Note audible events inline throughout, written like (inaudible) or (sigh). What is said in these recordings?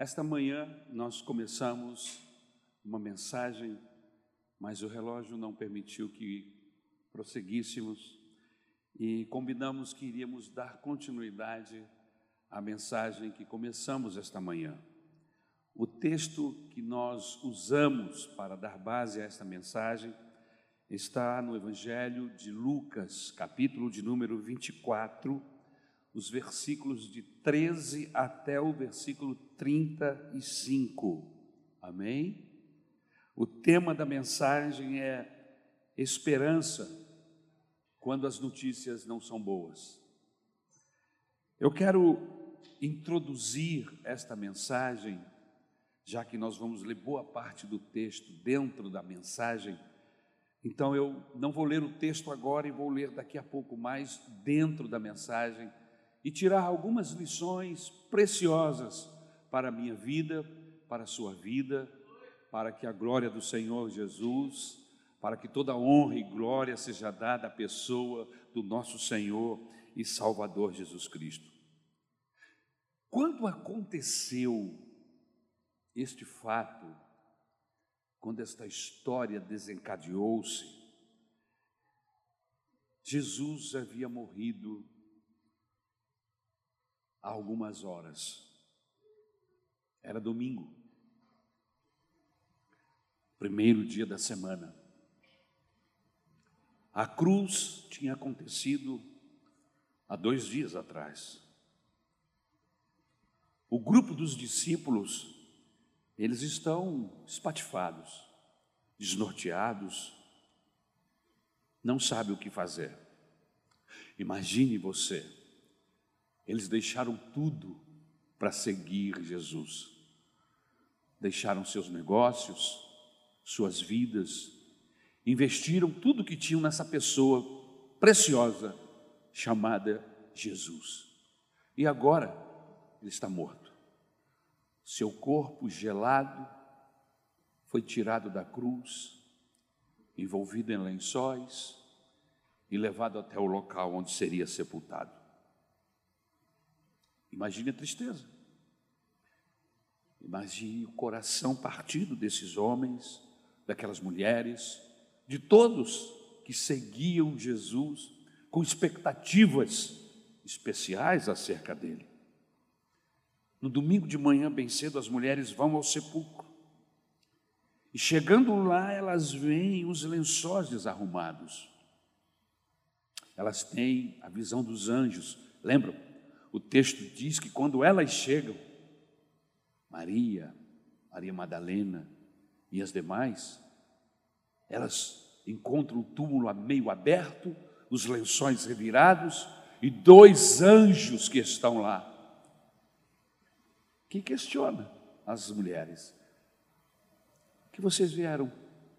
Esta manhã nós começamos uma mensagem, mas o relógio não permitiu que prosseguíssemos e combinamos que iríamos dar continuidade à mensagem que começamos esta manhã. O texto que nós usamos para dar base a esta mensagem está no Evangelho de Lucas, capítulo de número 24, os versículos de 13 até o versículo 35. Amém? O tema da mensagem é esperança quando as notícias não são boas. Eu quero introduzir esta mensagem, já que nós vamos ler boa parte do texto dentro da mensagem. Então eu não vou ler o texto agora e vou ler daqui a pouco mais dentro da mensagem e tirar algumas lições preciosas para a minha vida, para a sua vida, para que a glória do Senhor Jesus, para que toda honra e glória seja dada à pessoa do nosso Senhor e Salvador Jesus Cristo. Quando aconteceu este fato, quando esta história desencadeou-se, Jesus havia morrido há algumas horas. Era domingo, primeiro dia da semana. A cruz tinha acontecido há dois dias atrás. O grupo dos discípulos, eles estão espatifados, desnorteados, não sabe o que fazer. Imagine você eles deixaram tudo para seguir Jesus. Deixaram seus negócios, suas vidas, investiram tudo que tinham nessa pessoa preciosa chamada Jesus. E agora ele está morto. Seu corpo gelado foi tirado da cruz, envolvido em lençóis e levado até o local onde seria sepultado. Imagine a tristeza. Imagine o coração partido desses homens, daquelas mulheres, de todos que seguiam Jesus com expectativas especiais acerca dele. No domingo de manhã, bem cedo, as mulheres vão ao sepulcro. E chegando lá, elas veem os lençóis desarrumados. Elas têm a visão dos anjos. Lembram? O texto diz que quando elas chegam, Maria, Maria Madalena e as demais, elas encontram o túmulo meio aberto, os lençóis revirados e dois anjos que estão lá. Que questiona as mulheres? Que vocês vieram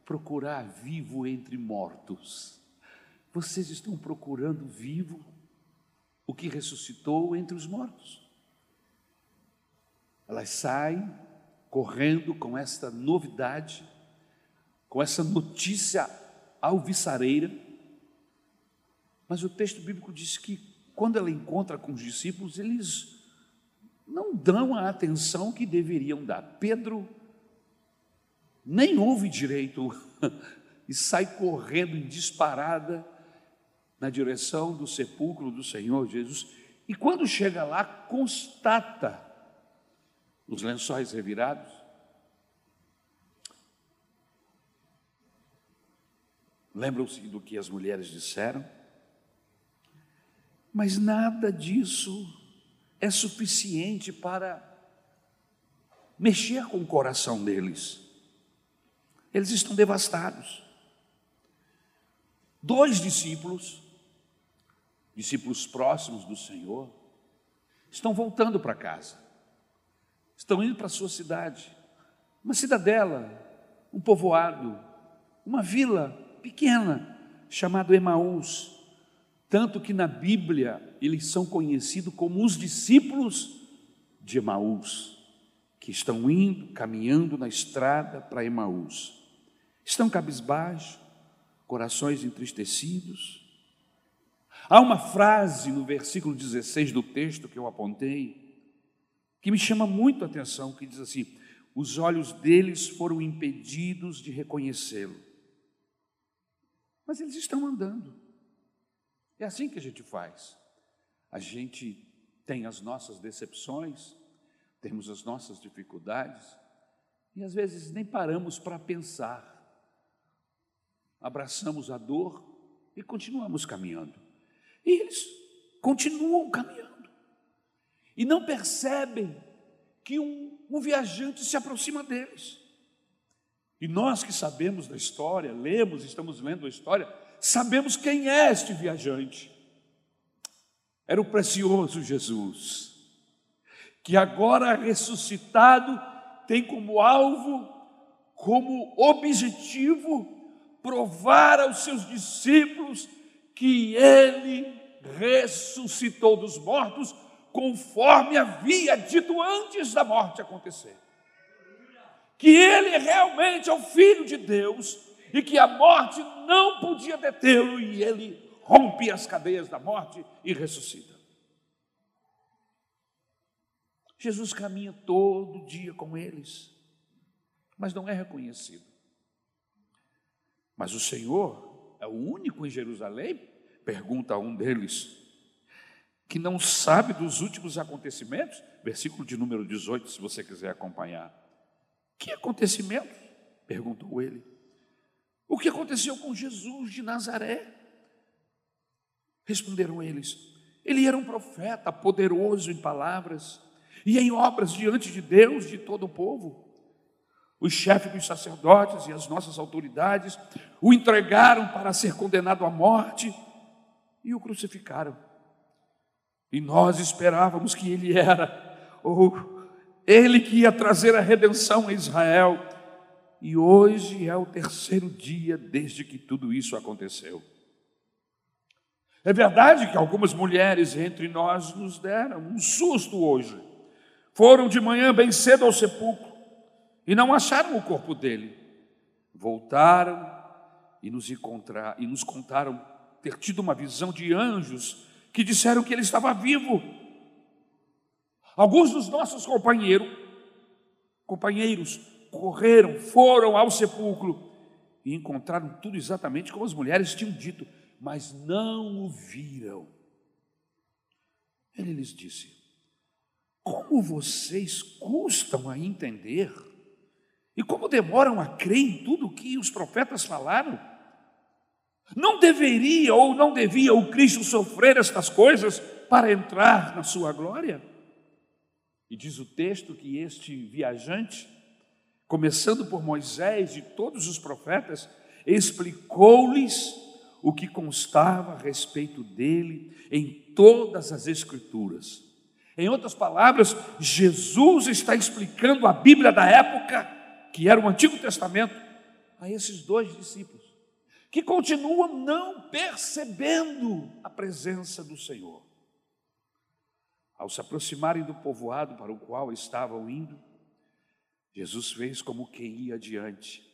procurar vivo entre mortos. Vocês estão procurando vivo o que ressuscitou entre os mortos. Elas saem correndo com esta novidade, com essa notícia alvissareira, mas o texto bíblico diz que quando ela encontra com os discípulos, eles não dão a atenção que deveriam dar. Pedro nem ouve direito (laughs) e sai correndo em disparada na direção do sepulcro do Senhor Jesus. E quando chega lá, constata os lençóis revirados. Lembram-se do que as mulheres disseram? Mas nada disso é suficiente para mexer com o coração deles. Eles estão devastados. Dois discípulos discípulos próximos do Senhor, estão voltando para casa, estão indo para a sua cidade, uma cidadela, um povoado, uma vila pequena, chamado Emaús, tanto que na Bíblia eles são conhecidos como os discípulos de Emaús, que estão indo, caminhando na estrada para Emaús. Estão cabisbaixo, corações entristecidos, Há uma frase no versículo 16 do texto que eu apontei, que me chama muito a atenção, que diz assim: os olhos deles foram impedidos de reconhecê-lo. Mas eles estão andando. É assim que a gente faz. A gente tem as nossas decepções, temos as nossas dificuldades, e às vezes nem paramos para pensar. Abraçamos a dor e continuamos caminhando. E eles continuam caminhando. E não percebem que um, um viajante se aproxima deles. E nós que sabemos da história, lemos, estamos lendo a história, sabemos quem é este viajante. Era o precioso Jesus, que agora ressuscitado tem como alvo, como objetivo, provar aos seus discípulos que ele ressuscitou dos mortos conforme havia dito antes da morte acontecer. Que ele realmente é o Filho de Deus e que a morte não podia detê-lo e ele rompe as cadeias da morte e ressuscita. Jesus caminha todo dia com eles, mas não é reconhecido. Mas o Senhor é o único em Jerusalém? Pergunta a um deles que não sabe dos últimos acontecimentos, versículo de número 18, se você quiser acompanhar. Que acontecimentos? perguntou ele. O que aconteceu com Jesus de Nazaré? Responderam eles: Ele era um profeta, poderoso em palavras e em obras diante de Deus, de todo o povo. Os chefes dos sacerdotes e as nossas autoridades o entregaram para ser condenado à morte e o crucificaram. E nós esperávamos que ele era, ou ele que ia trazer a redenção a Israel. E hoje é o terceiro dia desde que tudo isso aconteceu. É verdade que algumas mulheres entre nós nos deram um susto hoje. Foram de manhã bem cedo ao sepulcro e não acharam o corpo dele. Voltaram e nos, encontrar, e nos contaram ter tido uma visão de anjos que disseram que ele estava vivo. Alguns dos nossos companheiros, companheiros correram, foram ao sepulcro e encontraram tudo exatamente como as mulheres tinham dito, mas não o viram. Ele lhes disse: Como vocês custam a entender e como demoram a crer em tudo o que os profetas falaram? Não deveria ou não devia o Cristo sofrer estas coisas para entrar na sua glória? E diz o texto que este viajante, começando por Moisés e todos os profetas, explicou-lhes o que constava a respeito dele em todas as Escrituras. Em outras palavras, Jesus está explicando a Bíblia da época, que era o Antigo Testamento, a esses dois discípulos que continuam não percebendo a presença do Senhor. Ao se aproximarem do povoado para o qual estavam indo, Jesus fez como quem ia adiante.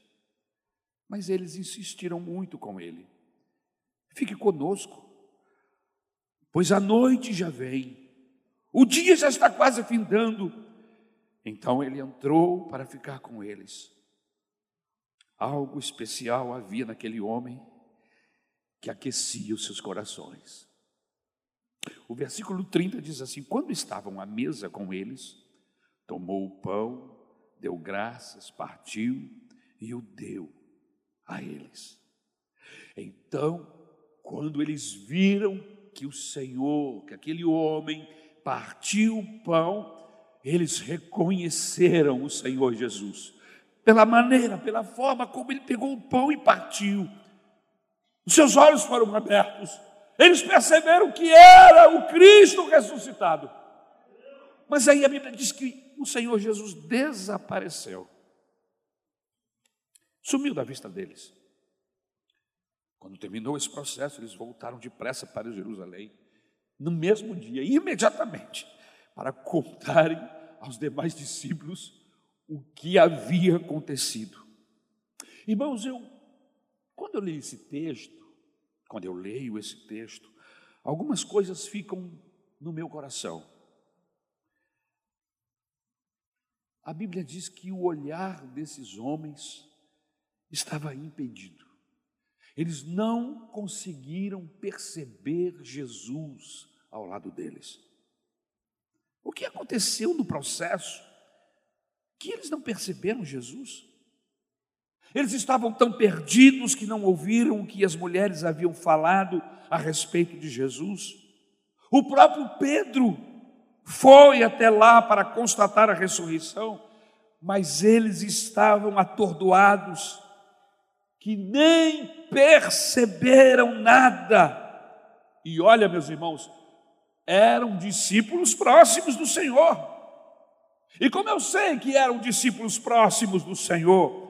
Mas eles insistiram muito com ele. Fique conosco, pois a noite já vem, o dia já está quase findando. Então ele entrou para ficar com eles. Algo especial havia naquele homem que aquecia os seus corações. O versículo 30 diz assim: Quando estavam à mesa com eles, tomou o pão, deu graças, partiu e o deu a eles. Então, quando eles viram que o Senhor, que aquele homem partiu o pão, eles reconheceram o Senhor Jesus pela maneira, pela forma como ele pegou o pão e partiu. Os seus olhos foram abertos. Eles perceberam que era o Cristo ressuscitado. Mas aí a Bíblia diz que o Senhor Jesus desapareceu. Sumiu da vista deles. Quando terminou esse processo, eles voltaram depressa para Jerusalém, no mesmo dia, imediatamente, para contarem aos demais discípulos o que havia acontecido. Irmãos, eu, quando eu leio esse texto, quando eu leio esse texto, algumas coisas ficam no meu coração. a Bíblia diz que o olhar desses homens estava impedido. Eles não conseguiram perceber Jesus ao lado deles. O que aconteceu no processo que eles não perceberam Jesus? Eles estavam tão perdidos que não ouviram o que as mulheres haviam falado a respeito de Jesus. O próprio Pedro foi até lá para constatar a ressurreição, mas eles estavam atordoados, que nem perceberam nada. E olha, meus irmãos, eram discípulos próximos do Senhor. E como eu sei que eram discípulos próximos do Senhor,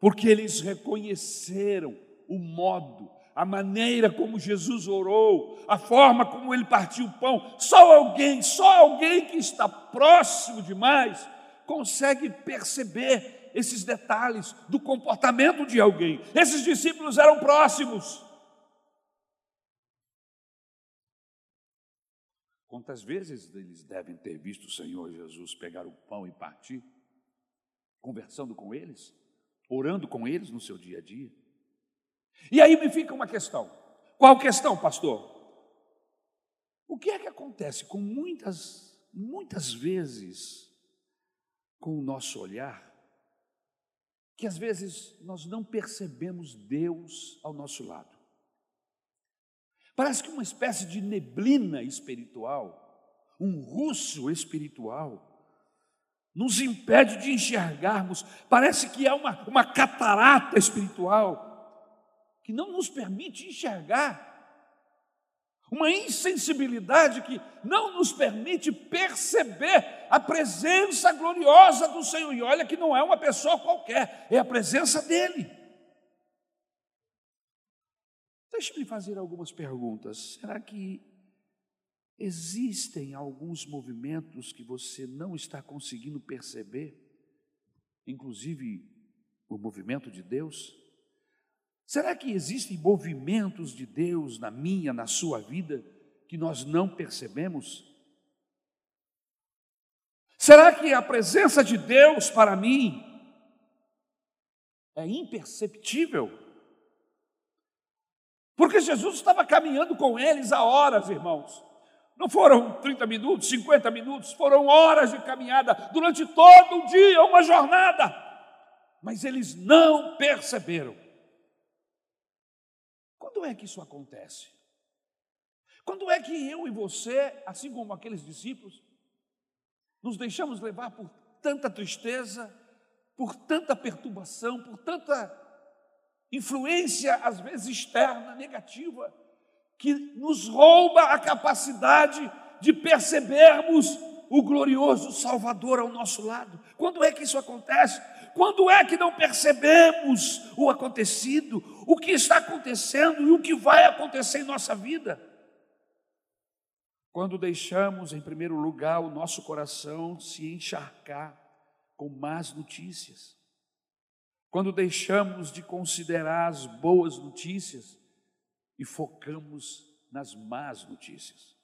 porque eles reconheceram o modo, a maneira como Jesus orou, a forma como ele partiu o pão. Só alguém, só alguém que está próximo demais consegue perceber esses detalhes do comportamento de alguém. Esses discípulos eram próximos. Quantas vezes eles devem ter visto o Senhor Jesus pegar o pão e partir, conversando com eles? orando com eles no seu dia a dia. E aí me fica uma questão. Qual questão, pastor? O que é que acontece com muitas, muitas vezes com o nosso olhar, que às vezes nós não percebemos Deus ao nosso lado? Parece que uma espécie de neblina espiritual, um russo espiritual, nos impede de enxergarmos. Parece que é uma, uma catarata espiritual que não nos permite enxergar. Uma insensibilidade que não nos permite perceber a presença gloriosa do Senhor. E olha que não é uma pessoa qualquer, é a presença dEle. Deixe-me fazer algumas perguntas. Será que Existem alguns movimentos que você não está conseguindo perceber, inclusive o movimento de Deus? Será que existem movimentos de Deus na minha, na sua vida, que nós não percebemos? Será que a presença de Deus para mim é imperceptível? Porque Jesus estava caminhando com eles há horas, irmãos. Não foram 30 minutos, 50 minutos, foram horas de caminhada durante todo o dia, uma jornada. Mas eles não perceberam. Quando é que isso acontece? Quando é que eu e você, assim como aqueles discípulos, nos deixamos levar por tanta tristeza, por tanta perturbação, por tanta influência, às vezes externa, negativa, que nos rouba a capacidade de percebermos o glorioso Salvador ao nosso lado. Quando é que isso acontece? Quando é que não percebemos o acontecido, o que está acontecendo e o que vai acontecer em nossa vida? Quando deixamos, em primeiro lugar, o nosso coração se encharcar com más notícias. Quando deixamos de considerar as boas notícias e focamos nas más notícias.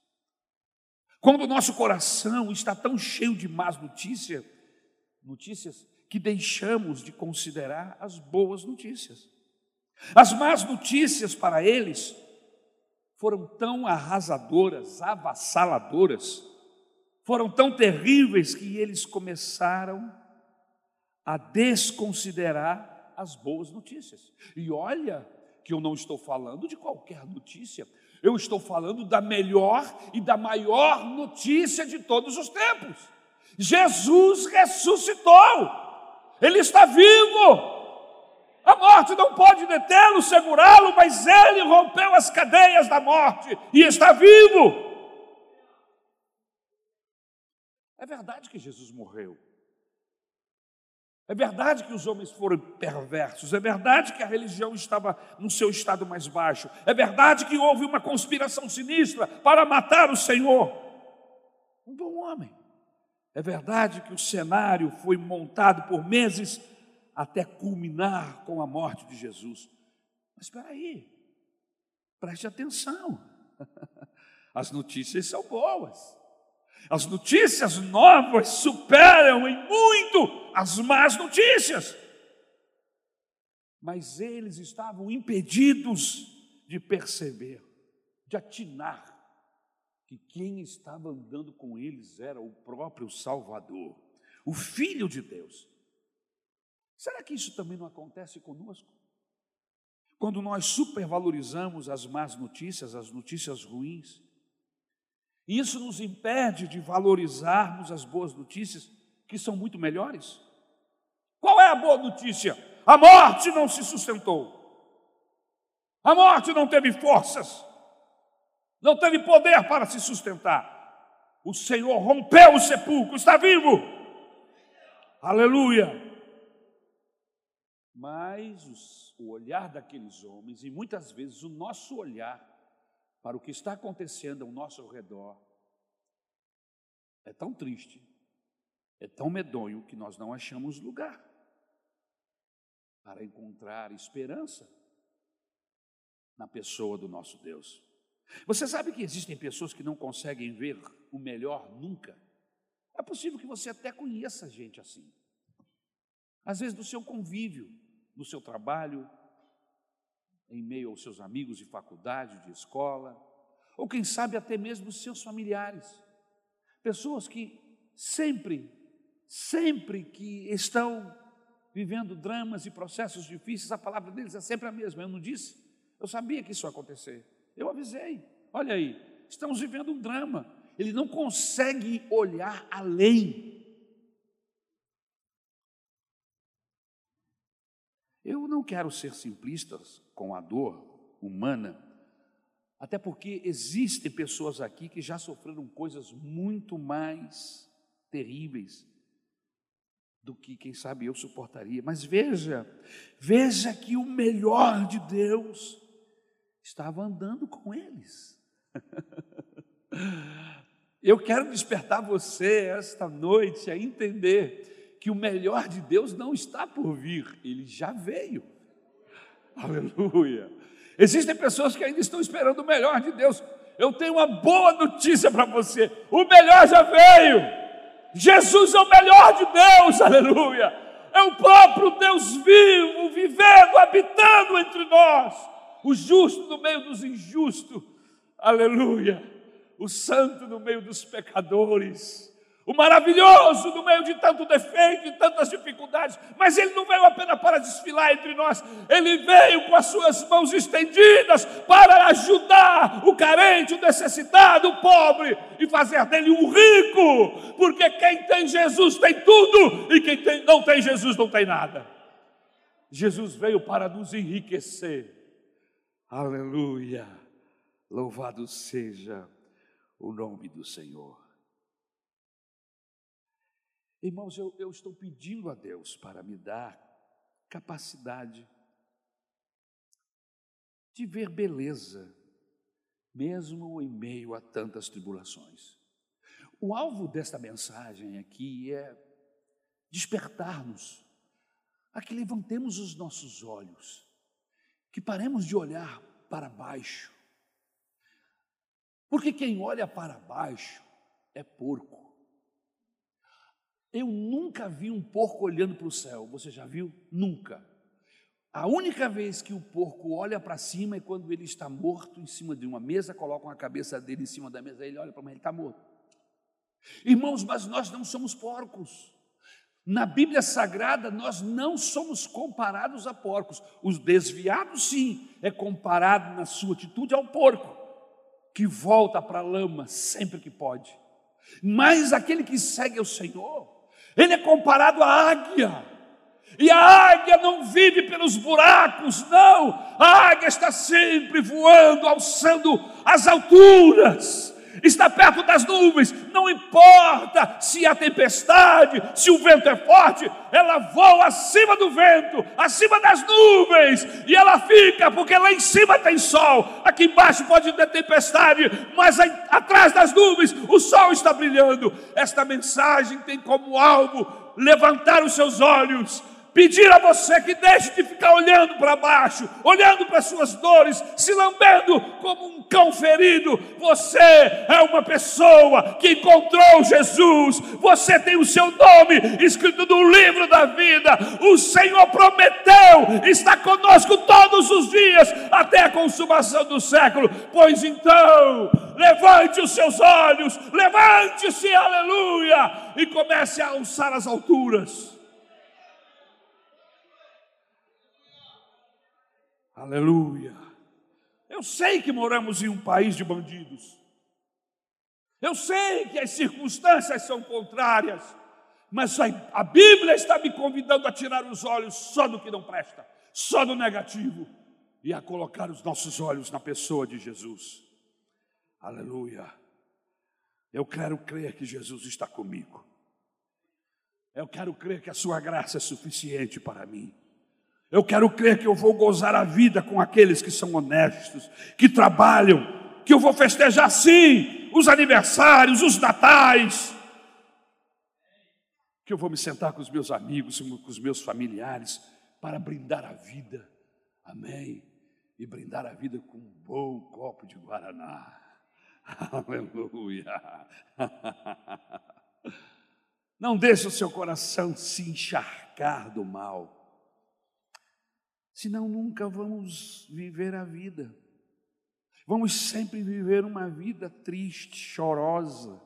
Quando o nosso coração está tão cheio de más notícias, notícias que deixamos de considerar as boas notícias. As más notícias para eles foram tão arrasadoras, avassaladoras, foram tão terríveis que eles começaram a desconsiderar as boas notícias. E olha que eu não estou falando de qualquer notícia, eu estou falando da melhor e da maior notícia de todos os tempos. Jesus ressuscitou, Ele está vivo. A morte não pode detê-lo, segurá-lo, mas Ele rompeu as cadeias da morte e está vivo. É verdade que Jesus morreu, é verdade que os homens foram perversos, é verdade que a religião estava no seu estado mais baixo, é verdade que houve uma conspiração sinistra para matar o Senhor. Um bom homem. É verdade que o cenário foi montado por meses até culminar com a morte de Jesus. Mas espera aí, preste atenção. (laughs) As notícias são boas. As notícias novas superam em muito as más notícias. Mas eles estavam impedidos de perceber, de atinar, que quem estava andando com eles era o próprio Salvador, o Filho de Deus. Será que isso também não acontece conosco? Quando nós supervalorizamos as más notícias, as notícias ruins, isso nos impede de valorizarmos as boas notícias, que são muito melhores. Qual é a boa notícia? A morte não se sustentou. A morte não teve forças, não teve poder para se sustentar. O Senhor rompeu o sepulcro, está vivo. Aleluia. Mas o olhar daqueles homens, e muitas vezes o nosso olhar para o que está acontecendo ao nosso redor, é tão triste, é tão medonho que nós não achamos lugar para encontrar esperança na pessoa do nosso Deus. Você sabe que existem pessoas que não conseguem ver o melhor nunca? É possível que você até conheça gente assim. Às vezes, no seu convívio, no seu trabalho, em meio aos seus amigos de faculdade, de escola, ou quem sabe até mesmo seus familiares. Pessoas que sempre, sempre que estão vivendo dramas e processos difíceis, a palavra deles é sempre a mesma. Eu não disse? Eu sabia que isso ia acontecer. Eu avisei. Olha aí, estamos vivendo um drama. Ele não consegue olhar além Eu não quero ser simplista com a dor humana, até porque existem pessoas aqui que já sofreram coisas muito mais terríveis do que, quem sabe, eu suportaria. Mas veja, veja que o melhor de Deus estava andando com eles. (laughs) Eu quero despertar você esta noite a entender que o melhor de Deus não está por vir, ele já veio. (laughs) Aleluia. Existem pessoas que ainda estão esperando o melhor de Deus. Eu tenho uma boa notícia para você: o melhor já veio. Jesus é o melhor de Deus, (laughs) aleluia. É o próprio Deus vivo, vivendo, habitando entre nós. O justo no meio dos injustos, aleluia. O santo no meio dos pecadores o maravilhoso no meio de tanto defeito e tantas dificuldades, mas ele não veio apenas para desfilar entre nós, ele veio com as suas mãos estendidas para ajudar o carente, o necessitado, o pobre e fazer dele um rico, porque quem tem Jesus tem tudo e quem tem, não tem Jesus não tem nada. Jesus veio para nos enriquecer. Aleluia! Louvado seja o nome do Senhor. Irmãos, eu, eu estou pedindo a Deus para me dar capacidade de ver beleza, mesmo em meio a tantas tribulações. O alvo desta mensagem aqui é despertar-nos, a que levantemos os nossos olhos, que paremos de olhar para baixo, porque quem olha para baixo é porco. Eu nunca vi um porco olhando para o céu. Você já viu? Nunca. A única vez que o porco olha para cima é quando ele está morto em cima de uma mesa, colocam a cabeça dele em cima da mesa, ele olha para mim, ele está morto. Irmãos, mas nós não somos porcos. Na Bíblia Sagrada, nós não somos comparados a porcos. Os desviados, sim, é comparado na sua atitude ao porco, que volta para a lama sempre que pode. Mas aquele que segue o Senhor, ele é comparado à águia. E a águia não vive pelos buracos, não. A águia está sempre voando, alçando as alturas está perto das nuvens, não importa se há tempestade, se o vento é forte, ela voa acima do vento, acima das nuvens, e ela fica, porque lá em cima tem sol, aqui embaixo pode ter tempestade, mas aí, atrás das nuvens o sol está brilhando. Esta mensagem tem como alvo levantar os seus olhos pedir a você que deixe de ficar olhando para baixo, olhando para suas dores, se lambendo como um cão ferido. Você é uma pessoa que encontrou Jesus, você tem o seu nome escrito no livro da vida. O Senhor prometeu estar conosco todos os dias até a consumação do século. Pois então, levante os seus olhos, levante-se, aleluia, e comece a alçar as alturas. Aleluia. Eu sei que moramos em um país de bandidos. Eu sei que as circunstâncias são contrárias, mas a Bíblia está me convidando a tirar os olhos só do que não presta, só do negativo, e a colocar os nossos olhos na pessoa de Jesus. Aleluia. Eu quero crer que Jesus está comigo. Eu quero crer que a sua graça é suficiente para mim. Eu quero crer que eu vou gozar a vida com aqueles que são honestos, que trabalham, que eu vou festejar sim os aniversários, os natais, que eu vou me sentar com os meus amigos, com os meus familiares, para brindar a vida, amém? E brindar a vida com um bom copo de Guaraná, (laughs) aleluia. (laughs) Não deixe o seu coração se encharcar do mal senão nunca vamos viver a vida. Vamos sempre viver uma vida triste, chorosa,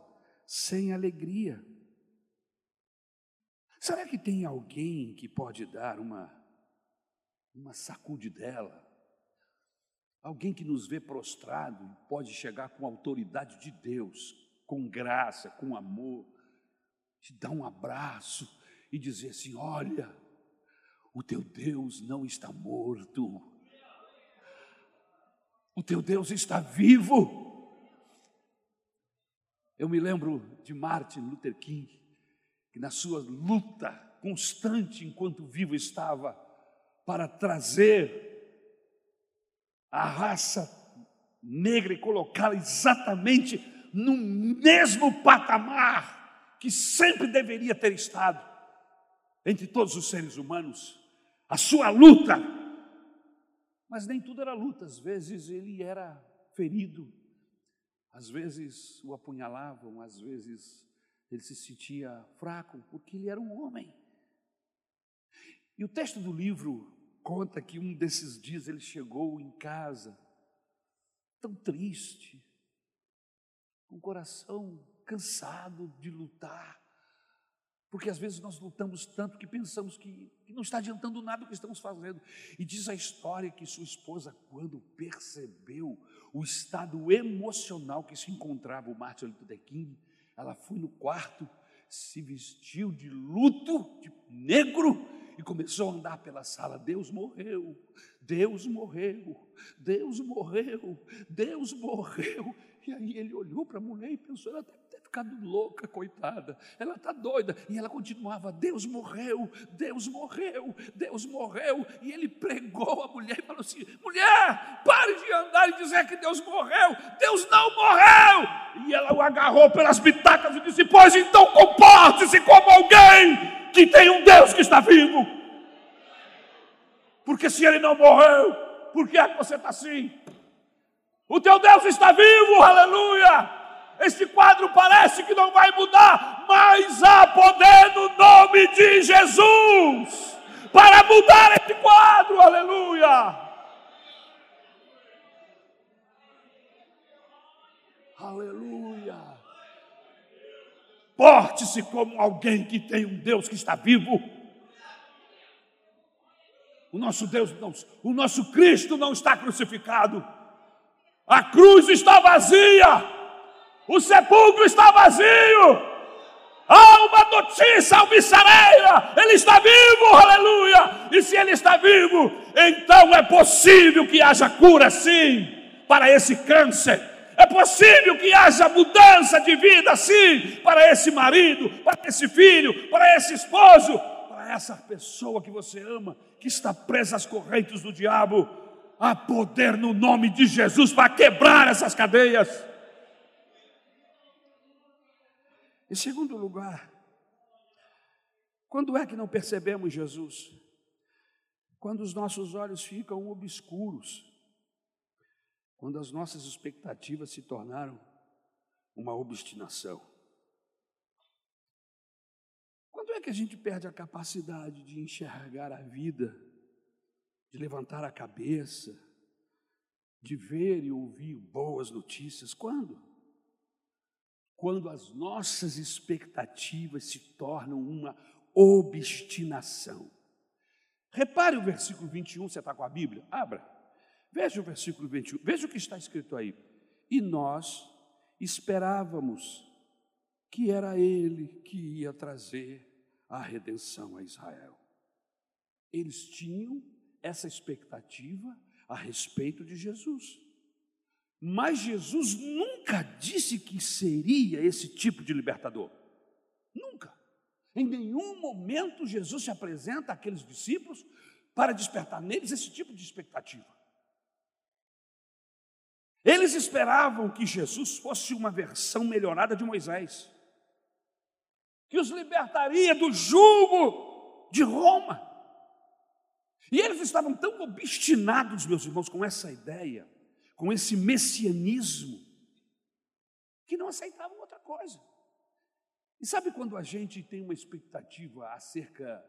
sem alegria. Será que tem alguém que pode dar uma, uma sacudidela? Alguém que nos vê prostrado e pode chegar com a autoridade de Deus, com graça, com amor, te dar um abraço e dizer assim: olha, o teu Deus não está morto. O teu Deus está vivo. Eu me lembro de Martin Luther King, que na sua luta constante enquanto vivo estava para trazer a raça negra e colocá-la exatamente no mesmo patamar que sempre deveria ter estado entre todos os seres humanos a sua luta. Mas nem tudo era luta, às vezes ele era ferido, às vezes o apunhalavam, às vezes ele se sentia fraco, porque ele era um homem. E o texto do livro conta que um desses dias ele chegou em casa, tão triste, com o coração cansado de lutar, porque às vezes nós lutamos tanto que pensamos que, não está adiantando nada o que estamos fazendo. E diz a história que sua esposa, quando percebeu o estado emocional que se encontrava o Martin Luther King, ela foi no quarto, se vestiu de luto, de negro, e começou a andar pela sala. Deus morreu, Deus morreu, Deus morreu, Deus morreu. E aí ele olhou para a mulher e pensou: ela está ficado louca, coitada. Ela está doida. E ela continuava: Deus morreu, Deus morreu, Deus morreu. E ele pregou a mulher e falou assim: mulher, pare de andar e dizer que Deus morreu. Deus não morreu. E ela o agarrou pelas bitacas e disse: Pois então comporte-se como alguém que tem um Deus que está vivo. Porque se ele não morreu, por que é que você está assim? O teu Deus está vivo, aleluia! Este quadro parece que não vai mudar, mas há poder no nome de Jesus para mudar este quadro, aleluia. Aleluia. Porte-se como alguém que tem um Deus que está vivo. O nosso Deus, não, o nosso Cristo não está crucificado. A cruz está vazia o sepulcro está vazio. Há uma notícia alvissareira, ele está vivo, aleluia. E se ele está vivo, então é possível que haja cura sim para esse câncer. É possível que haja mudança de vida sim para esse marido, para esse filho, para esse esposo, para essa pessoa que você ama, que está presa às correntes do diabo. Há poder no nome de Jesus para quebrar essas cadeias. Em segundo lugar, Quando é que não percebemos Jesus? Quando os nossos olhos ficam obscuros, quando as nossas expectativas se tornaram uma obstinação. Quando é que a gente perde a capacidade de enxergar a vida, de levantar a cabeça, de ver e ouvir boas notícias? Quando? Quando as nossas expectativas se tornam uma obstinação. Repare o versículo 21, você está com a Bíblia? Abra. Veja o versículo 21, veja o que está escrito aí. E nós esperávamos que era Ele que ia trazer a redenção a Israel. Eles tinham essa expectativa a respeito de Jesus. Mas Jesus nunca disse que seria esse tipo de libertador. Nunca. Em nenhum momento Jesus se apresenta àqueles discípulos para despertar neles esse tipo de expectativa. Eles esperavam que Jesus fosse uma versão melhorada de Moisés, que os libertaria do jugo de Roma. E eles estavam tão obstinados, meus irmãos, com essa ideia, com esse messianismo, que não aceitavam outra coisa. E sabe quando a gente tem uma expectativa acerca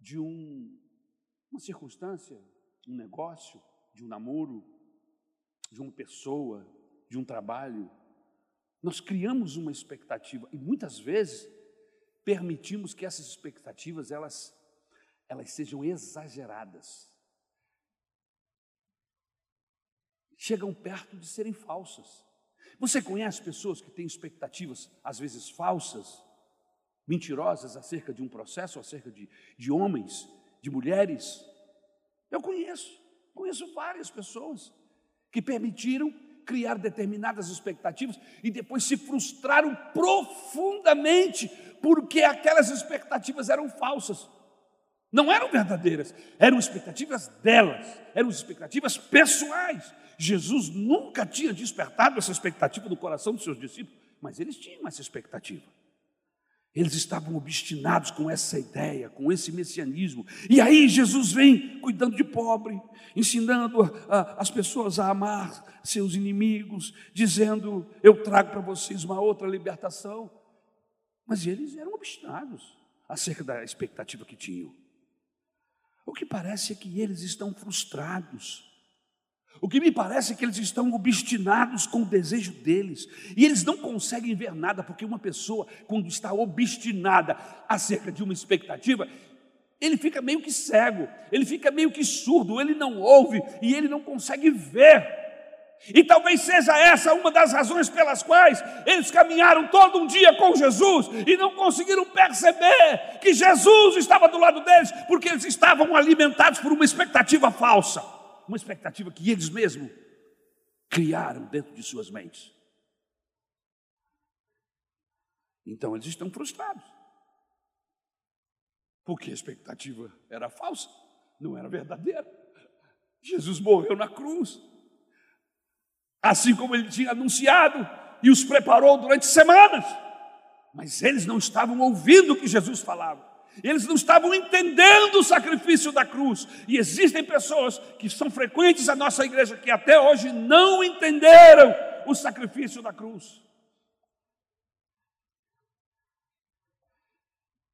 de um, uma circunstância, um negócio, de um namoro, de uma pessoa, de um trabalho? Nós criamos uma expectativa e muitas vezes permitimos que essas expectativas elas, elas sejam exageradas. Chegam perto de serem falsas. Você conhece pessoas que têm expectativas, às vezes falsas, mentirosas, acerca de um processo, acerca de, de homens, de mulheres? Eu conheço, conheço várias pessoas que permitiram criar determinadas expectativas e depois se frustraram profundamente porque aquelas expectativas eram falsas. Não eram verdadeiras, eram expectativas delas, eram expectativas pessoais. Jesus nunca tinha despertado essa expectativa no coração dos seus discípulos, mas eles tinham essa expectativa. Eles estavam obstinados com essa ideia, com esse messianismo. E aí Jesus vem cuidando de pobre, ensinando a, a, as pessoas a amar seus inimigos, dizendo: Eu trago para vocês uma outra libertação. Mas eles eram obstinados acerca da expectativa que tinham. O que parece é que eles estão frustrados o que me parece é que eles estão obstinados com o desejo deles, e eles não conseguem ver nada, porque uma pessoa, quando está obstinada acerca de uma expectativa, ele fica meio que cego, ele fica meio que surdo, ele não ouve e ele não consegue ver. E talvez seja essa uma das razões pelas quais eles caminharam todo um dia com Jesus e não conseguiram perceber que Jesus estava do lado deles, porque eles estavam alimentados por uma expectativa falsa uma expectativa que eles mesmos criaram dentro de suas mentes. Então eles estão frustrados. Porque a expectativa era falsa, não era verdadeira. Jesus morreu na cruz, assim como ele tinha anunciado e os preparou durante semanas. Mas eles não estavam ouvindo o que Jesus falava. Eles não estavam entendendo o sacrifício da cruz. E existem pessoas que são frequentes na nossa igreja que até hoje não entenderam o sacrifício da cruz.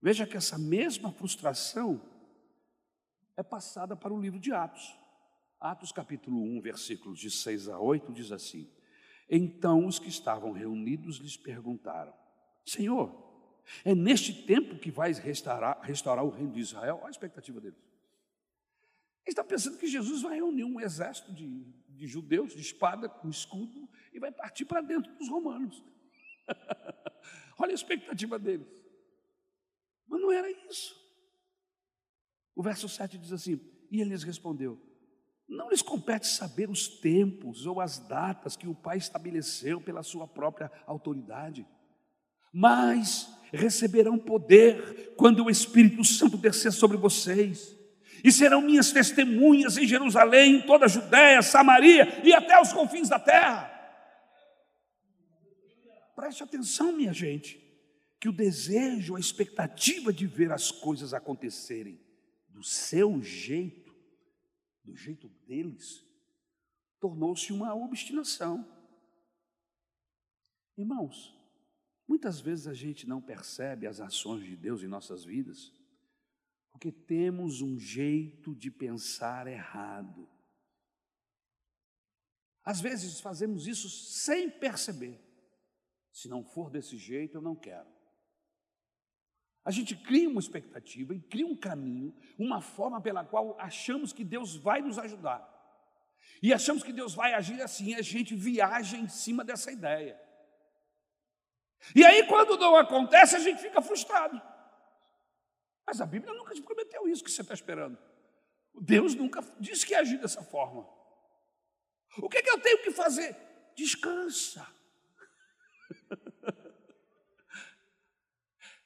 Veja que essa mesma frustração é passada para o livro de Atos. Atos capítulo 1, versículos de 6 a 8 diz assim: Então os que estavam reunidos lhes perguntaram: Senhor, é neste tempo que vai restaurar, restaurar o reino de Israel. Olha a expectativa deles. Ele está pensando que Jesus vai reunir um exército de, de judeus, de espada, com escudo, e vai partir para dentro dos romanos. (laughs) Olha a expectativa deles. Mas não era isso. O verso 7 diz assim: E ele lhes respondeu: Não lhes compete saber os tempos ou as datas que o Pai estabeleceu pela sua própria autoridade mas receberão poder quando o Espírito Santo descer sobre vocês. E serão minhas testemunhas em Jerusalém, em toda a Judéia, Samaria e até os confins da terra. Preste atenção, minha gente. que o desejo, a expectativa de ver as coisas acontecerem do seu jeito, do jeito deles, tornou-se uma obstinação. Irmãos, muitas vezes a gente não percebe as ações de Deus em nossas vidas, porque temos um jeito de pensar errado. Às vezes fazemos isso sem perceber. Se não for desse jeito, eu não quero. A gente cria uma expectativa e cria um caminho, uma forma pela qual achamos que Deus vai nos ajudar. E achamos que Deus vai agir assim, a gente viaja em cima dessa ideia. E aí, quando não acontece, a gente fica frustrado. Mas a Bíblia nunca te prometeu isso que você está esperando. Deus nunca disse que agir dessa forma. O que, é que eu tenho que fazer? Descansa. (laughs)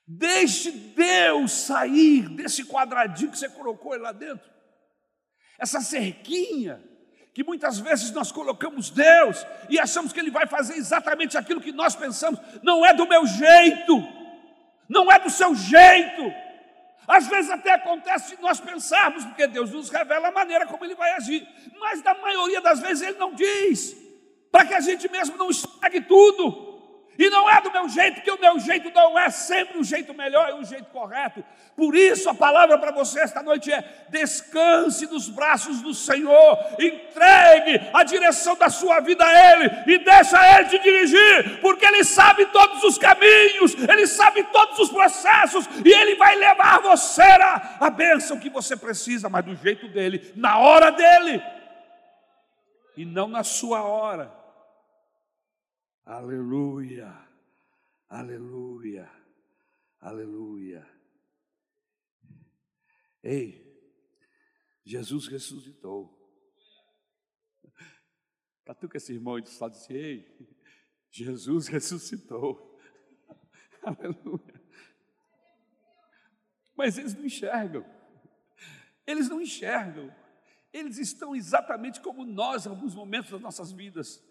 Deixe Deus sair desse quadradinho que você colocou lá dentro. Essa cerquinha que muitas vezes nós colocamos Deus e achamos que Ele vai fazer exatamente aquilo que nós pensamos. Não é do meu jeito, não é do seu jeito. Às vezes até acontece de nós pensarmos, porque Deus nos revela a maneira como Ele vai agir, mas na maioria das vezes Ele não diz, para que a gente mesmo não estrague tudo. E não é do meu jeito, porque o meu jeito não é sempre o jeito melhor e o jeito correto. Por isso a palavra para você esta noite é: descanse nos braços do Senhor, entregue a direção da sua vida a Ele e deixa Ele te dirigir, porque Ele sabe todos os caminhos, Ele sabe todos os processos e Ele vai levar você a, a bênção que você precisa, mas do jeito dele, na hora dele e não na sua hora. Aleluia, aleluia, aleluia. Ei, Jesus ressuscitou. Que esse irmão aí do lado disse, ei, Jesus ressuscitou. (laughs) Aleluia. Mas eles não enxergam. Eles não enxergam. Eles estão exatamente como nós em alguns momentos das nossas vidas.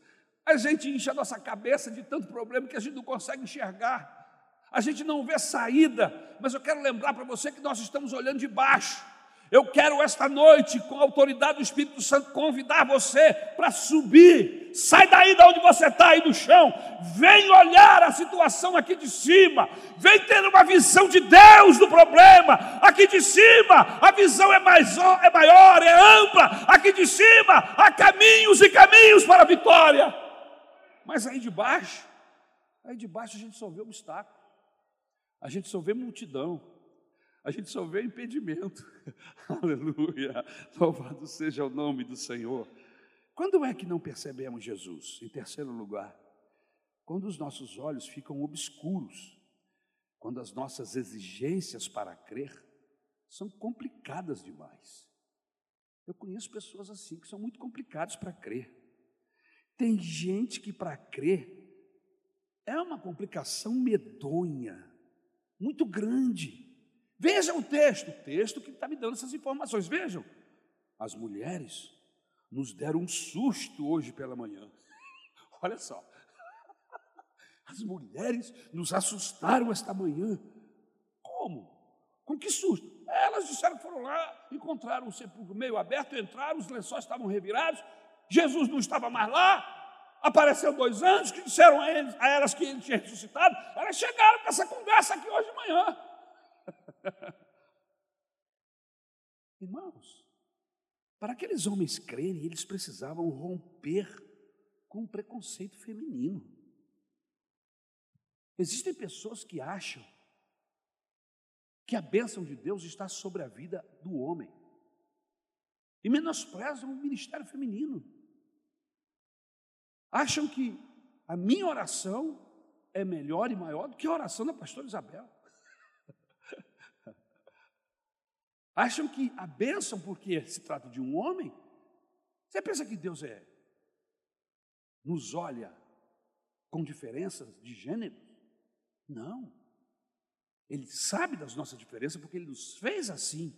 A gente enche a nossa cabeça de tanto problema que a gente não consegue enxergar. A gente não vê saída, mas eu quero lembrar para você que nós estamos olhando de baixo. Eu quero esta noite, com a autoridade do Espírito Santo, convidar você para subir. Sai daí de onde você está aí do chão. Vem olhar a situação aqui de cima. Vem ter uma visão de Deus do problema. Aqui de cima a visão é, mais, é maior, é ampla. Aqui de cima há caminhos e caminhos para a vitória. Mas aí de baixo, aí de baixo a gente só vê obstáculo, a gente só vê multidão, a gente só vê impedimento. (laughs) Aleluia! Louvado seja o nome do Senhor. Quando é que não percebemos Jesus? Em terceiro lugar, quando os nossos olhos ficam obscuros, quando as nossas exigências para crer são complicadas demais. Eu conheço pessoas assim que são muito complicadas para crer. Tem gente que para crer é uma complicação medonha, muito grande. Veja o texto, o texto que está me dando essas informações. Vejam, as mulheres nos deram um susto hoje pela manhã. (laughs) Olha só, (laughs) as mulheres nos assustaram esta manhã. Como? Com que susto? Elas disseram que foram lá, encontraram o sepulcro meio aberto, entraram, os lençóis estavam revirados, Jesus não estava mais lá. Apareceu dois anjos que disseram a, eles, a elas que ele tinha ressuscitado. Elas chegaram com essa conversa aqui hoje de manhã. (laughs) Irmãos, para aqueles homens crerem, eles precisavam romper com o preconceito feminino. Existem pessoas que acham que a bênção de Deus está sobre a vida do homem e menosprezam o ministério feminino acham que a minha oração é melhor e maior do que a oração da pastora Isabel. (laughs) acham que a bênção, porque se trata de um homem, você pensa que Deus é nos olha com diferenças de gênero? Não. Ele sabe das nossas diferenças porque ele nos fez assim.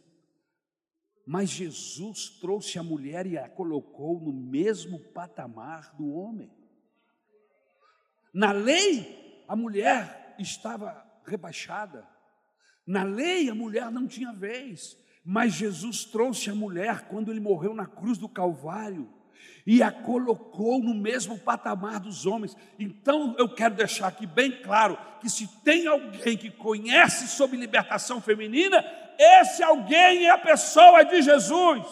Mas Jesus trouxe a mulher e a colocou no mesmo patamar do homem. Na lei, a mulher estava rebaixada. Na lei, a mulher não tinha vez, mas Jesus trouxe a mulher quando ele morreu na cruz do Calvário e a colocou no mesmo patamar dos homens. Então eu quero deixar aqui bem claro que se tem alguém que conhece sobre libertação feminina, esse alguém é a pessoa de Jesus.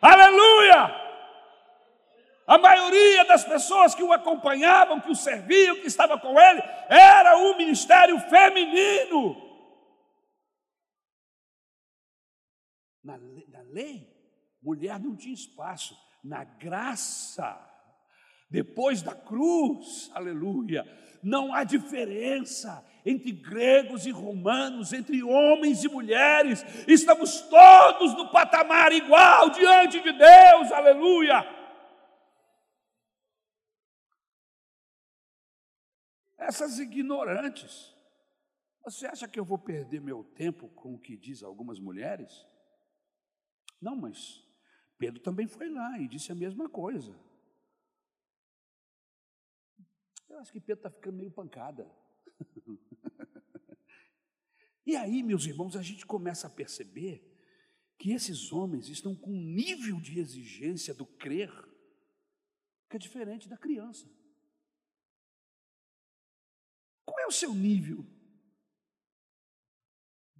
Aleluia! A maioria das pessoas que o acompanhavam, que o serviam, que estava com ele, era o ministério feminino. Na, na lei, mulher não tinha espaço na graça, depois da cruz, aleluia, não há diferença entre gregos e romanos, entre homens e mulheres, estamos todos no patamar igual diante de Deus, aleluia. Essas ignorantes, você acha que eu vou perder meu tempo com o que diz algumas mulheres? Não, mas Pedro também foi lá e disse a mesma coisa. Eu acho que Pedro está ficando meio pancada. (laughs) e aí, meus irmãos, a gente começa a perceber que esses homens estão com um nível de exigência do crer que é diferente da criança. Qual é o seu nível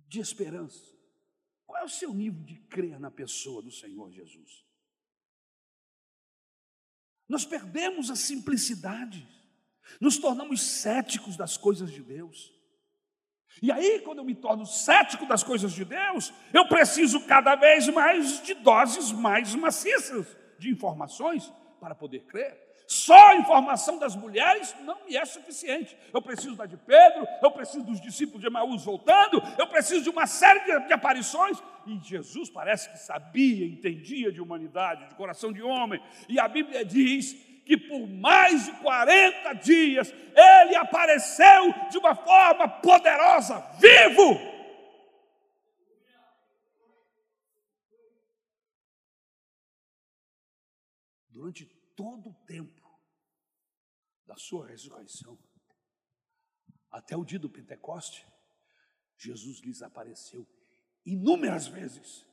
de esperança? Qual é o seu nível de crer na pessoa do Senhor Jesus? Nós perdemos a simplicidade, nos tornamos céticos das coisas de Deus. E aí, quando eu me torno cético das coisas de Deus, eu preciso cada vez mais de doses mais maciças de informações para poder crer. Só a informação das mulheres não me é suficiente. Eu preciso da de Pedro, eu preciso dos discípulos de Emaús voltando, eu preciso de uma série de, de aparições. E Jesus parece que sabia, entendia de humanidade, de coração de homem. E a Bíblia diz que por mais de 40 dias ele apareceu de uma forma poderosa, vivo. Durante todo o tempo da sua ressurreição, até o dia do Pentecoste, Jesus lhes apareceu inúmeras vezes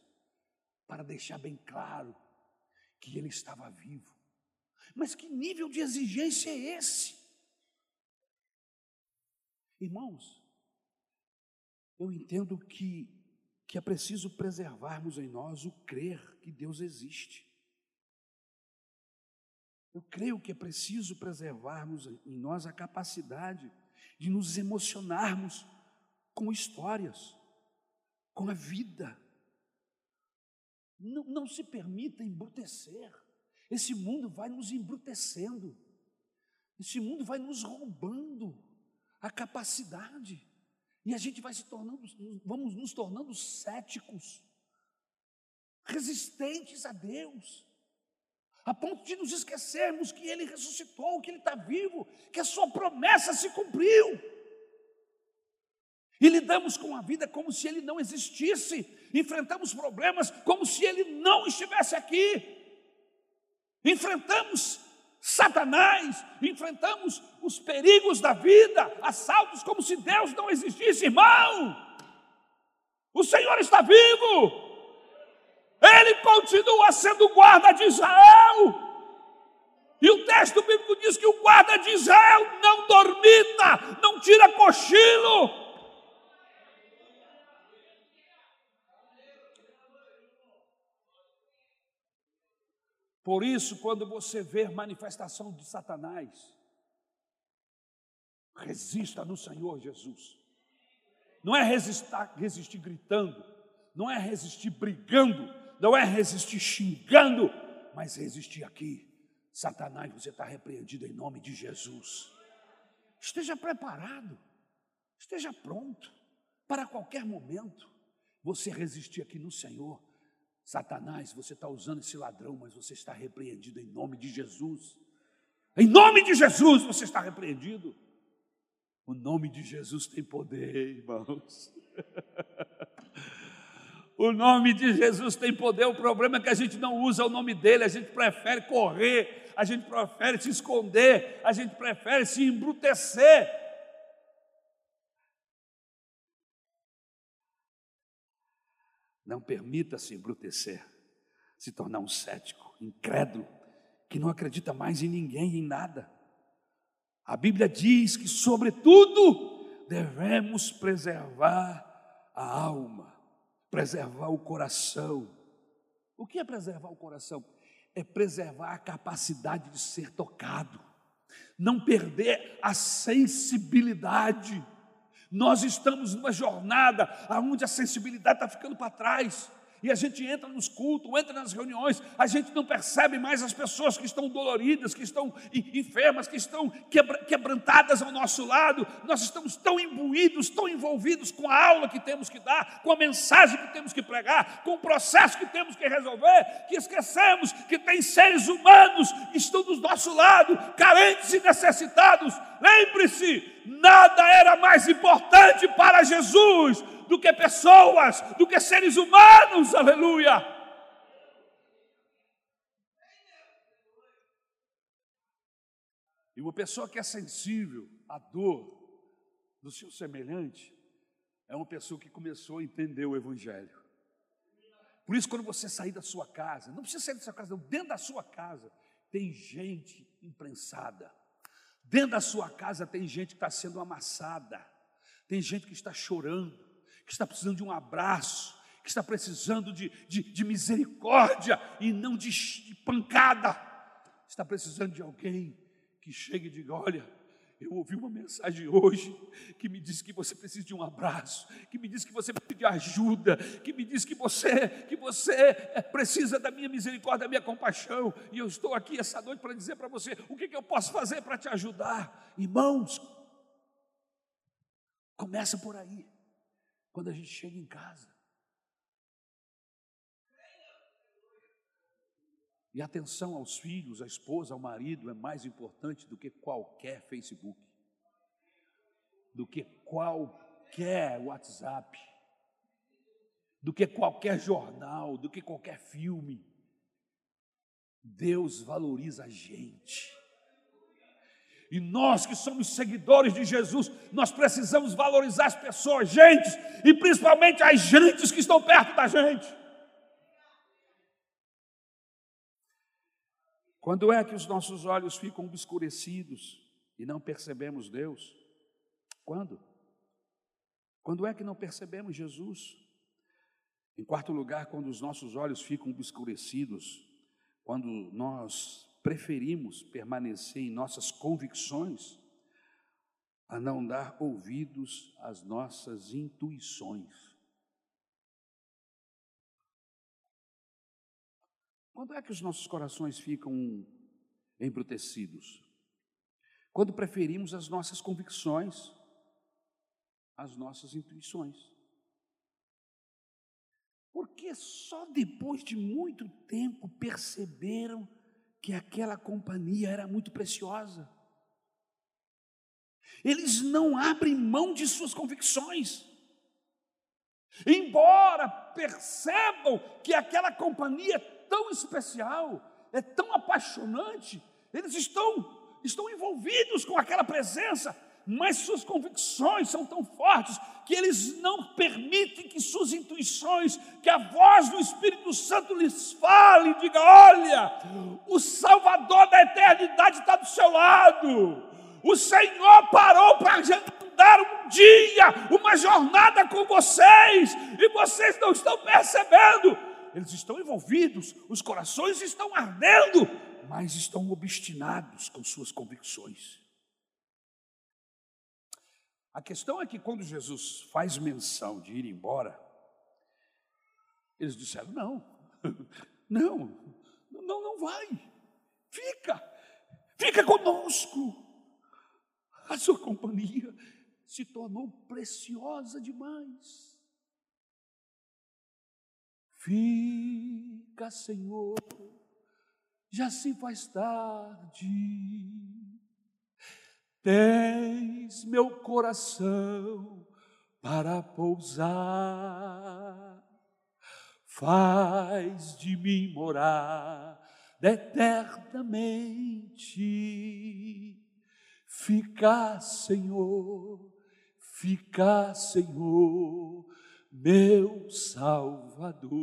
para deixar bem claro que ele estava vivo. Mas que nível de exigência é esse? Irmãos, eu entendo que, que é preciso preservarmos em nós o crer que Deus existe. Eu creio que é preciso preservarmos em nós a capacidade de nos emocionarmos com histórias, com a vida. Não, não se permita embrutecer. Esse mundo vai nos embrutecendo. Esse mundo vai nos roubando a capacidade. E a gente vai se tornando, vamos nos tornando céticos, resistentes a Deus a ponto de nos esquecermos que Ele ressuscitou, que Ele está vivo, que a Sua promessa se cumpriu. E lidamos com a vida como se Ele não existisse, enfrentamos problemas como se Ele não estivesse aqui, enfrentamos Satanás, enfrentamos os perigos da vida, assaltos como se Deus não existisse, irmão. O Senhor está vivo, ele continua sendo guarda de Israel. E o texto bíblico diz que o guarda de Israel não dormita, não tira cochilo. Por isso, quando você vê manifestação de Satanás, resista no Senhor Jesus. Não é resistir, resistir gritando, não é resistir brigando, não é resistir xingando, mas resistir aqui. Satanás, você está repreendido em nome de Jesus. Esteja preparado, esteja pronto para qualquer momento você resistir aqui no Senhor. Satanás, você está usando esse ladrão, mas você está repreendido em nome de Jesus. Em nome de Jesus você está repreendido. O nome de Jesus tem poder, irmãos. (laughs) O nome de Jesus tem poder, o problema é que a gente não usa o nome dele, a gente prefere correr, a gente prefere se esconder, a gente prefere se embrutecer. Não permita-se embrutecer, se tornar um cético, incrédulo, que não acredita mais em ninguém, em nada. A Bíblia diz que, sobretudo, devemos preservar a alma, preservar o coração. O que é preservar o coração? É preservar a capacidade de ser tocado, não perder a sensibilidade. Nós estamos numa jornada onde a sensibilidade está ficando para trás e a gente entra nos cultos, entra nas reuniões, a gente não percebe mais as pessoas que estão doloridas, que estão enfermas, que estão quebrantadas ao nosso lado. Nós estamos tão imbuídos, tão envolvidos com a aula que temos que dar, com a mensagem que temos que pregar, com o processo que temos que resolver, que esquecemos que tem seres humanos que estão do nosso lado, carentes e necessitados. Lembre-se, nada era mais importante para Jesus do que pessoas, do que seres humanos, aleluia. E uma pessoa que é sensível à dor do seu semelhante é uma pessoa que começou a entender o Evangelho. Por isso, quando você sair da sua casa, não precisa sair da sua casa, não, dentro da sua casa, tem gente imprensada. Dentro da sua casa tem gente que está sendo amassada, tem gente que está chorando, que está precisando de um abraço, que está precisando de, de, de misericórdia e não de, de pancada, está precisando de alguém que chegue e diga: Olha, eu ouvi uma mensagem hoje que me diz que você precisa de um abraço, que me diz que você precisa de ajuda, que me diz que você, que você é, precisa da minha misericórdia, da minha compaixão. E eu estou aqui essa noite para dizer para você o que, que eu posso fazer para te ajudar. Irmãos, começa por aí quando a gente chega em casa. E atenção aos filhos, à esposa, ao marido é mais importante do que qualquer Facebook, do que qualquer WhatsApp, do que qualquer jornal, do que qualquer filme. Deus valoriza a gente. E nós que somos seguidores de Jesus, nós precisamos valorizar as pessoas, gente, e principalmente as gentes que estão perto da gente. Quando é que os nossos olhos ficam obscurecidos e não percebemos Deus? Quando? Quando é que não percebemos Jesus? Em quarto lugar, quando os nossos olhos ficam obscurecidos, quando nós preferimos permanecer em nossas convicções a não dar ouvidos às nossas intuições. Quando é que os nossos corações ficam embrutecidos? Quando preferimos as nossas convicções às nossas intuições. Porque só depois de muito tempo perceberam que aquela companhia era muito preciosa. Eles não abrem mão de suas convicções. Embora percebam que aquela companhia tão especial, é tão apaixonante, eles estão, estão envolvidos com aquela presença, mas suas convicções são tão fortes que eles não permitem que suas intuições, que a voz do Espírito Santo lhes fale diga: olha, o Salvador da eternidade está do seu lado, o Senhor parou para dar um dia, uma jornada com vocês, e vocês não estão percebendo. Eles estão envolvidos, os corações estão ardendo, mas estão obstinados com suas convicções. A questão é que quando Jesus faz menção de ir embora, eles disseram: não, (laughs) não, não, não vai, fica, fica conosco. A sua companhia se tornou preciosa demais. Fica, Senhor, já se faz tarde tens meu coração para pousar, faz de mim morar eternamente. Fica, Senhor, fica, Senhor, meu Salvador.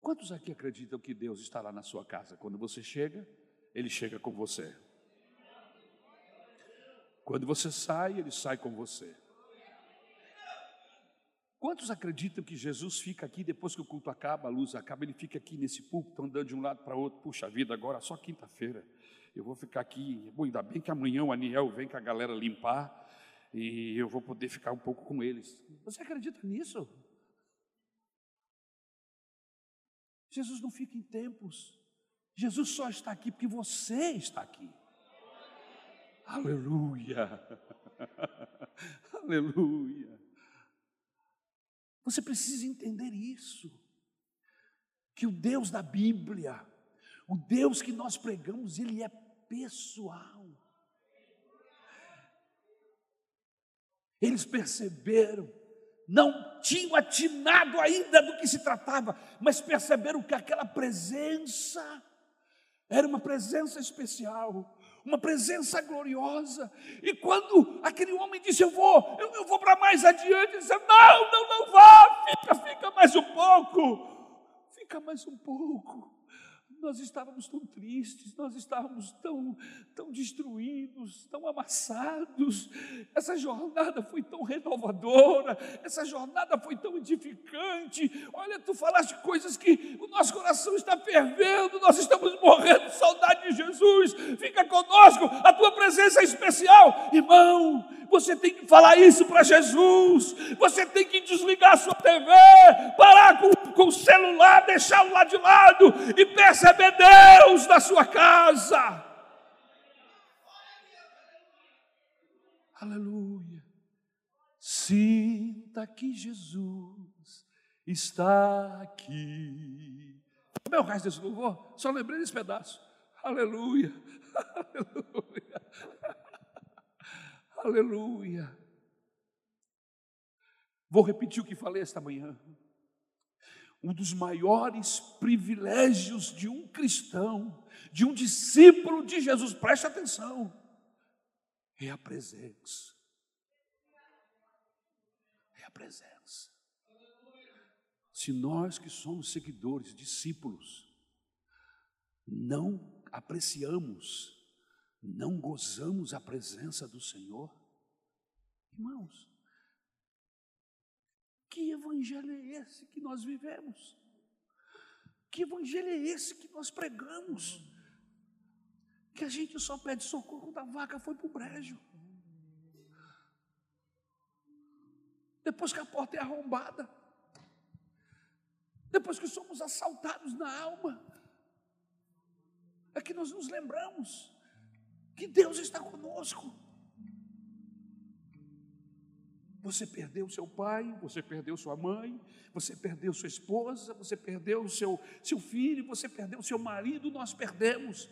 Quantos aqui acreditam que Deus está lá na sua casa? Quando você chega, Ele chega com você. Quando você sai, Ele sai com você. Quantos acreditam que Jesus fica aqui depois que o culto acaba, a luz acaba, ele fica aqui nesse púlpito andando de um lado para outro? Puxa vida, agora só quinta-feira. Eu vou ficar aqui. Bom, ainda bem que amanhã o Aniel vem com a galera limpar e eu vou poder ficar um pouco com eles. Você acredita nisso? Jesus não fica em tempos. Jesus só está aqui porque você está aqui. Aleluia. (laughs) Aleluia. Você precisa entender isso. Que o Deus da Bíblia, o Deus que nós pregamos, ele é pessoal. Eles perceberam, não tinham atinado ainda do que se tratava, mas perceberam que aquela presença era uma presença especial uma presença gloriosa. E quando aquele homem disse: Eu vou, eu, eu vou para mais adiante, ele disse: Não, não, não vá, fica, fica mais um pouco, fica mais um pouco nós estávamos tão tristes, nós estávamos tão, tão destruídos, tão amassados. Essa jornada foi tão renovadora, essa jornada foi tão edificante. Olha, tu falaste coisas que o nosso coração está fervendo, nós estamos morrendo de saudade de Jesus. Fica conosco, a tua presença é especial, irmão. Você tem que falar isso para Jesus. Você tem que desligar a sua TV, parar com, com o celular, deixá-lo lá de lado e perceber Deus na sua casa. Aleluia. Sinta que Jesus está aqui. O resto desse louvor? Só lembrei desse pedaço. Aleluia. Aleluia. Aleluia. Vou repetir o que falei esta manhã. Um dos maiores privilégios de um cristão, de um discípulo de Jesus, preste atenção, é a presença. É a presença. Se nós que somos seguidores, discípulos, não apreciamos não gozamos a presença do Senhor? Irmãos, que evangelho é esse que nós vivemos? Que evangelho é esse que nós pregamos? Que a gente só pede socorro quando a vaca foi para o brejo. Depois que a porta é arrombada. Depois que somos assaltados na alma. É que nós nos lembramos que Deus está conosco. Você perdeu seu pai, você perdeu sua mãe, você perdeu sua esposa, você perdeu seu, seu filho, você perdeu seu marido, nós perdemos,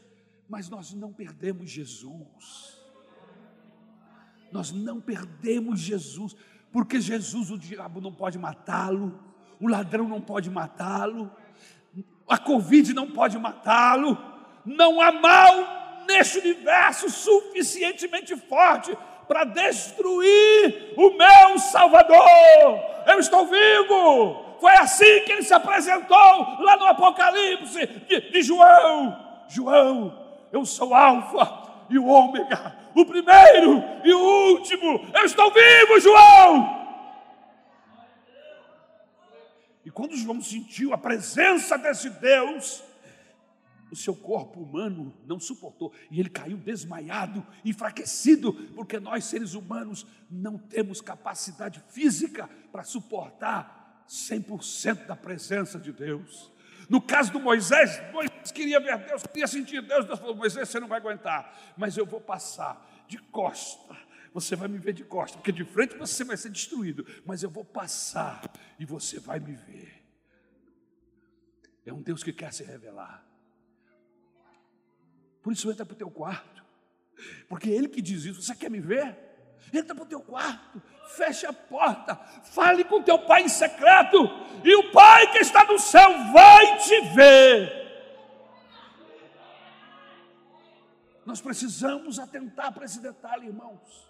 mas nós não perdemos Jesus. Nós não perdemos Jesus, porque Jesus, o diabo não pode matá-lo, o ladrão não pode matá-lo, a Covid não pode matá-lo, não há mal neste universo suficientemente forte para destruir o meu Salvador. Eu estou vivo. Foi assim que ele se apresentou lá no Apocalipse de, de João. João, eu sou Alfa e o Ômega, o primeiro e o último. Eu estou vivo, João. E quando João sentiu a presença desse Deus, o seu corpo humano não suportou e ele caiu desmaiado, enfraquecido, porque nós seres humanos não temos capacidade física para suportar 100% da presença de Deus. No caso do Moisés, Moisés queria ver Deus, queria sentir Deus. Deus falou: Moisés, você não vai aguentar, mas eu vou passar de costa. Você vai me ver de costa, porque de frente você vai ser destruído, mas eu vou passar e você vai me ver. É um Deus que quer se revelar. Por isso entra para o teu quarto. Porque ele que diz isso, você quer me ver? Entra para o teu quarto, fecha a porta, fale com teu pai em secreto, e o pai que está no céu vai te ver. Nós precisamos atentar para esse detalhe, irmãos.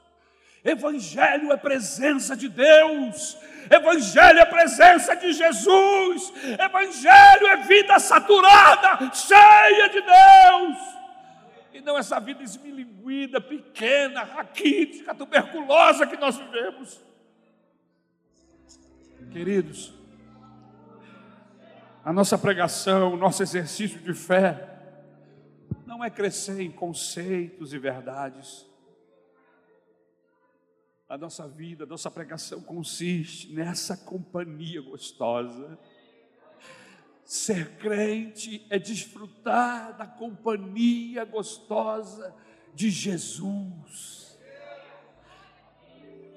Evangelho é presença de Deus, Evangelho é presença de Jesus, Evangelho é vida saturada, cheia de Deus e não essa vida esmilinguida, pequena, raquítica, tuberculosa que nós vivemos. Queridos, a nossa pregação, o nosso exercício de fé, não é crescer em conceitos e verdades. A nossa vida, a nossa pregação consiste nessa companhia gostosa Ser crente é desfrutar da companhia gostosa de Jesus.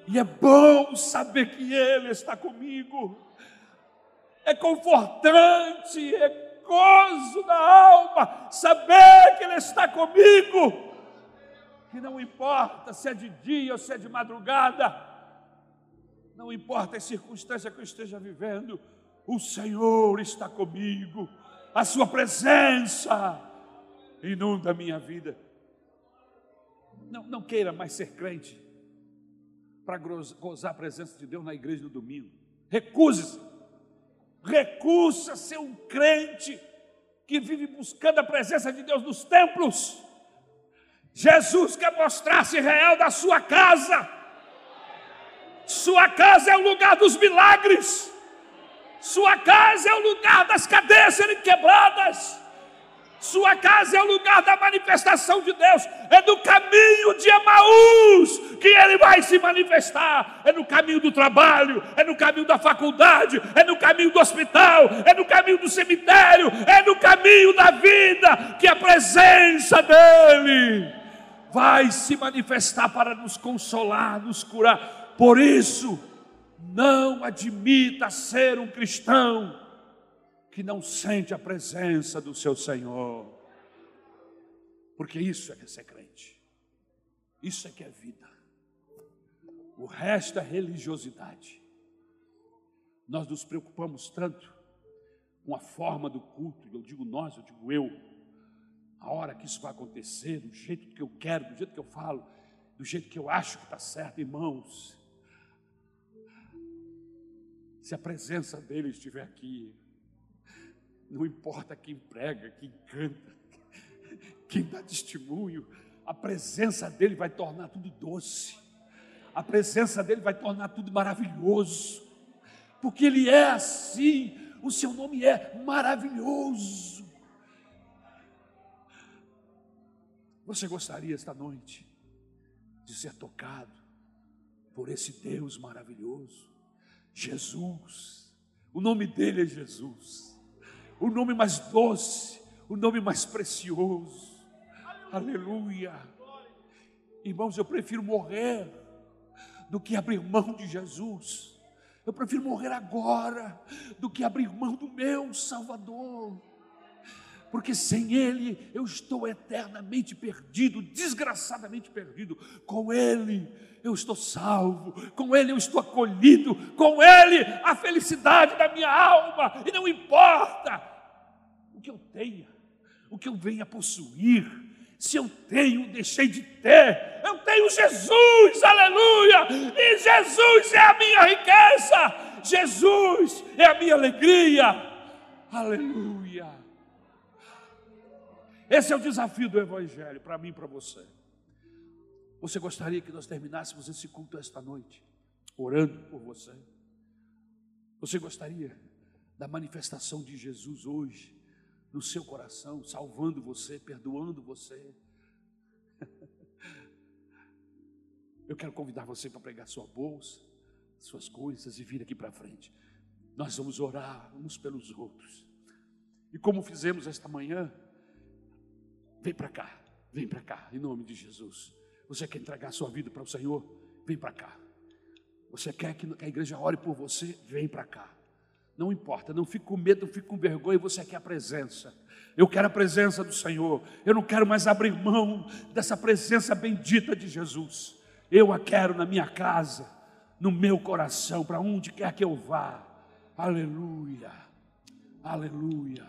E é bom saber que Ele está comigo. É confortante, é gozo da alma saber que Ele está comigo. Que não importa se é de dia ou se é de madrugada, não importa a circunstância que eu esteja vivendo, o Senhor está comigo, a Sua presença inunda a minha vida. Não, não queira mais ser crente para gozar a presença de Deus na igreja no domingo. Recuse-se. Recusa ser um crente que vive buscando a presença de Deus nos templos. Jesus quer mostrar-se real da sua casa. Sua casa é o lugar dos milagres. Sua casa é o lugar das cadeias serem quebradas. Sua casa é o lugar da manifestação de Deus. É no caminho de Emaús que ele vai se manifestar. É no caminho do trabalho, é no caminho da faculdade, é no caminho do hospital, é no caminho do cemitério, é no caminho da vida que a presença dele vai se manifestar para nos consolar, nos curar. Por isso, não admita ser um cristão que não sente a presença do seu Senhor. Porque isso é que é ser crente. Isso é que é vida. O resto é religiosidade. Nós nos preocupamos tanto com a forma do culto, eu digo nós, eu digo eu, a hora que isso vai acontecer, do jeito que eu quero, do jeito que eu falo, do jeito que eu acho que está certo, irmãos. Se a presença dele estiver aqui, não importa quem prega, quem canta, quem dá testemunho, a presença dele vai tornar tudo doce, a presença dele vai tornar tudo maravilhoso, porque ele é assim, o seu nome é maravilhoso. Você gostaria esta noite de ser tocado por esse Deus maravilhoso? Jesus. O nome dele é Jesus. O nome mais doce, o nome mais precioso. Aleluia. Irmãos, eu prefiro morrer do que abrir mão de Jesus. Eu prefiro morrer agora do que abrir mão do meu Salvador. Porque sem Ele eu estou eternamente perdido, desgraçadamente perdido. Com Ele eu estou salvo, com Ele eu estou acolhido, com Ele a felicidade da minha alma, e não importa o que eu tenha, o que eu venha possuir, se eu tenho, deixei de ter, eu tenho Jesus, aleluia, e Jesus é a minha riqueza, Jesus é a minha alegria, aleluia. Esse é o desafio do Evangelho para mim e para você. Você gostaria que nós terminássemos esse culto esta noite, orando por você? Você gostaria da manifestação de Jesus hoje no seu coração, salvando você, perdoando você? (laughs) Eu quero convidar você para pegar sua bolsa, suas coisas e vir aqui para frente. Nós vamos orar uns pelos outros. E como fizemos esta manhã, vem para cá, vem para cá, em nome de Jesus. Você quer entregar sua vida para o Senhor? Vem para cá. Você quer que a igreja ore por você? Vem para cá. Não importa, não fique com medo, não fique com vergonha, você quer a presença. Eu quero a presença do Senhor. Eu não quero mais abrir mão dessa presença bendita de Jesus. Eu a quero na minha casa, no meu coração, para onde quer que eu vá. Aleluia. Aleluia.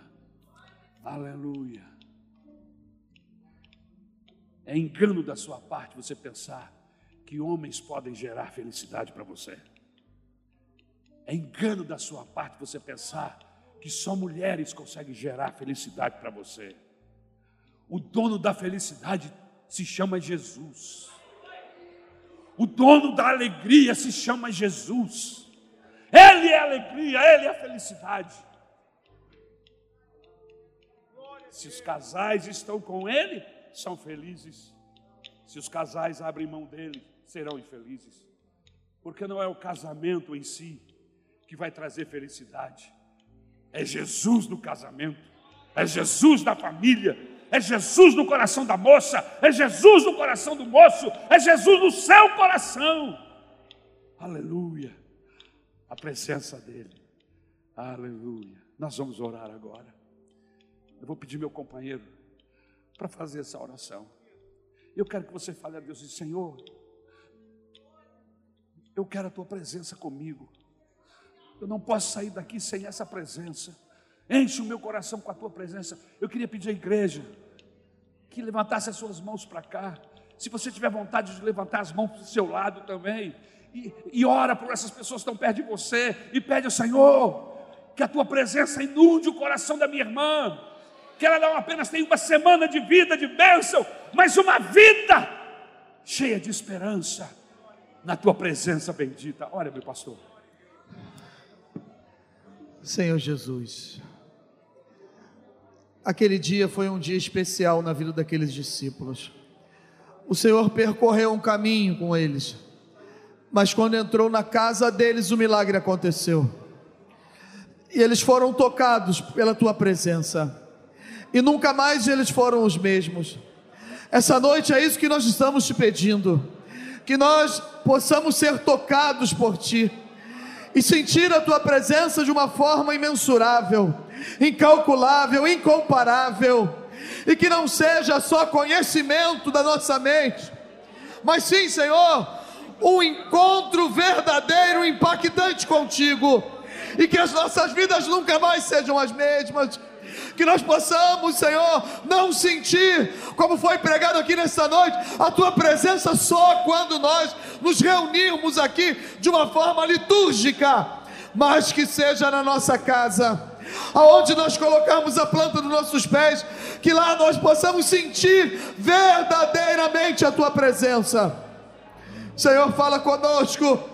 Aleluia. É engano da sua parte você pensar que homens podem gerar felicidade para você. É engano da sua parte você pensar que só mulheres conseguem gerar felicidade para você. O dono da felicidade se chama Jesus. O dono da alegria se chama Jesus. Ele é alegria, ele é felicidade. Se os casais estão com ele, são felizes. Se os casais abrem mão dele, serão infelizes. Porque não é o casamento em si que vai trazer felicidade. É Jesus no casamento, é Jesus na família, é Jesus no coração da moça, é Jesus no coração do moço, é Jesus no seu coração. Aleluia. A presença dele. Aleluia. Nós vamos orar agora. Eu vou pedir meu companheiro para fazer essa oração. Eu quero que você fale a Deus, Senhor, eu quero a tua presença comigo. Eu não posso sair daqui sem essa presença. Enche o meu coração com a tua presença. Eu queria pedir à igreja que levantasse as suas mãos para cá. Se você tiver vontade de levantar as mãos para o seu lado também, e, e ora por essas pessoas que estão perto de você, e pede ao Senhor que a tua presença inunde o coração da minha irmã, que ela não apenas tenha uma semana de vida, de bênção, mas uma vida cheia de esperança na tua presença bendita. Olha, meu pastor. Senhor Jesus, aquele dia foi um dia especial na vida daqueles discípulos. O Senhor percorreu um caminho com eles, mas quando entrou na casa deles, o milagre aconteceu. E eles foram tocados pela tua presença, e nunca mais eles foram os mesmos. Essa noite é isso que nós estamos te pedindo. Que nós possamos ser tocados por Ti. E sentir a Tua presença de uma forma imensurável, incalculável, incomparável, e que não seja só conhecimento da nossa mente, mas sim, Senhor, um encontro verdadeiro, impactante contigo, e que as nossas vidas nunca mais sejam as mesmas que nós possamos, Senhor, não sentir, como foi pregado aqui nesta noite, a tua presença só quando nós nos reunirmos aqui de uma forma litúrgica, mas que seja na nossa casa. Aonde nós colocamos a planta dos nossos pés, que lá nós possamos sentir verdadeiramente a tua presença. Senhor, fala conosco.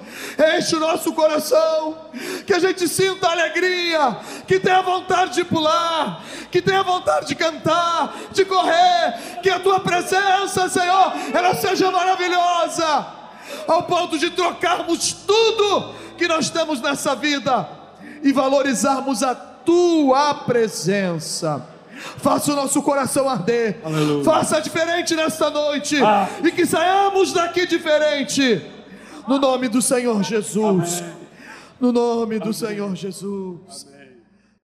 Enche o nosso coração, que a gente sinta alegria, que tenha vontade de pular, que tenha vontade de cantar, de correr, que a tua presença, Senhor, ela seja maravilhosa, ao ponto de trocarmos tudo que nós temos nessa vida e valorizarmos a tua presença. Faça o nosso coração arder. Aleluia. Faça diferente nesta noite. Ah. E que saiamos daqui diferente no nome do Senhor Jesus. Amém. No nome do Amém. Senhor Jesus. Amém.